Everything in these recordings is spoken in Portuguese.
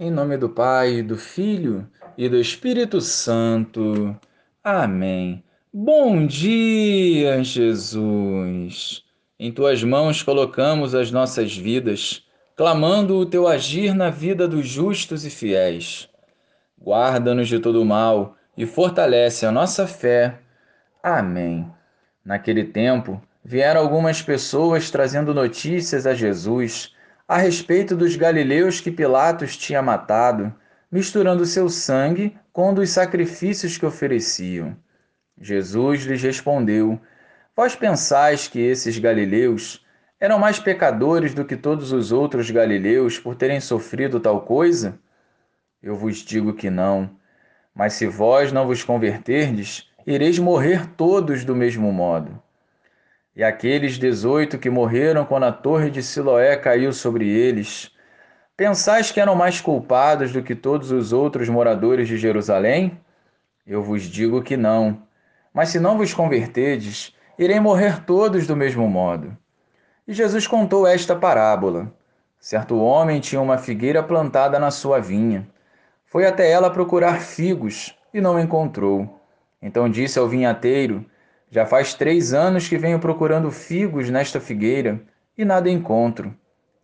Em nome do Pai, do Filho e do Espírito Santo. Amém. Bom dia, Jesus. Em tuas mãos colocamos as nossas vidas, clamando o teu agir na vida dos justos e fiéis. Guarda-nos de todo mal e fortalece a nossa fé. Amém. Naquele tempo, vieram algumas pessoas trazendo notícias a Jesus a respeito dos galileus que Pilatos tinha matado, misturando seu sangue com dos sacrifícios que ofereciam. Jesus lhes respondeu: Vós pensais que esses galileus eram mais pecadores do que todos os outros galileus por terem sofrido tal coisa? Eu vos digo que não. Mas se vós não vos converterdes, ireis morrer todos do mesmo modo. E aqueles dezoito que morreram quando a torre de Siloé caiu sobre eles, pensais que eram mais culpados do que todos os outros moradores de Jerusalém? Eu vos digo que não. Mas se não vos converterdes, irei morrer todos do mesmo modo. E Jesus contou esta parábola. Certo homem tinha uma figueira plantada na sua vinha. Foi até ela procurar figos e não encontrou. Então disse ao vinhateiro: já faz três anos que venho procurando figos nesta figueira e nada encontro.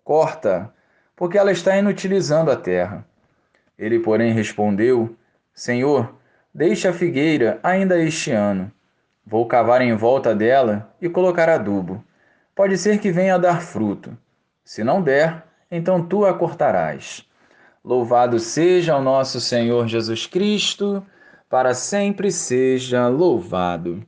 Corta, porque ela está inutilizando a terra. Ele, porém, respondeu: Senhor, deixe a figueira ainda este ano. Vou cavar em volta dela e colocar adubo. Pode ser que venha a dar fruto. Se não der, então tu a cortarás. Louvado seja o nosso Senhor Jesus Cristo, para sempre seja louvado.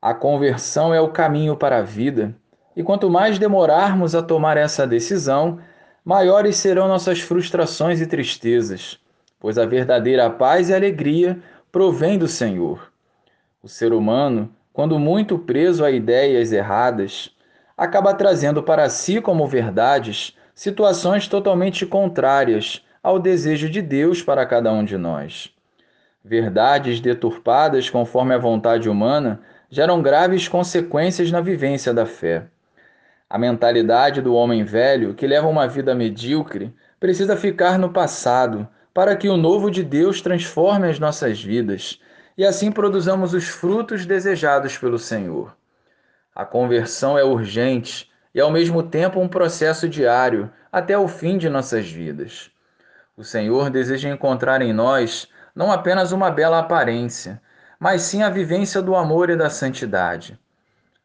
A conversão é o caminho para a vida, e quanto mais demorarmos a tomar essa decisão, maiores serão nossas frustrações e tristezas, pois a verdadeira paz e alegria provém do Senhor. O ser humano, quando muito preso a ideias erradas, acaba trazendo para si como verdades situações totalmente contrárias ao desejo de Deus para cada um de nós. Verdades deturpadas conforme a vontade humana geram graves consequências na vivência da fé. A mentalidade do homem velho, que leva uma vida medíocre, precisa ficar no passado para que o novo de Deus transforme as nossas vidas e assim produzamos os frutos desejados pelo Senhor. A conversão é urgente e, ao mesmo tempo, um processo diário até o fim de nossas vidas. O Senhor deseja encontrar em nós não apenas uma bela aparência, mas sim a vivência do amor e da santidade.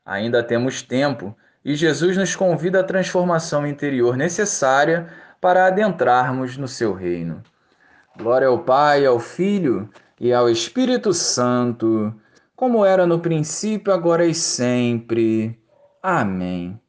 Ainda temos tempo e Jesus nos convida à transformação interior necessária para adentrarmos no seu reino. Glória ao Pai, ao Filho e ao Espírito Santo, como era no princípio, agora e sempre. Amém.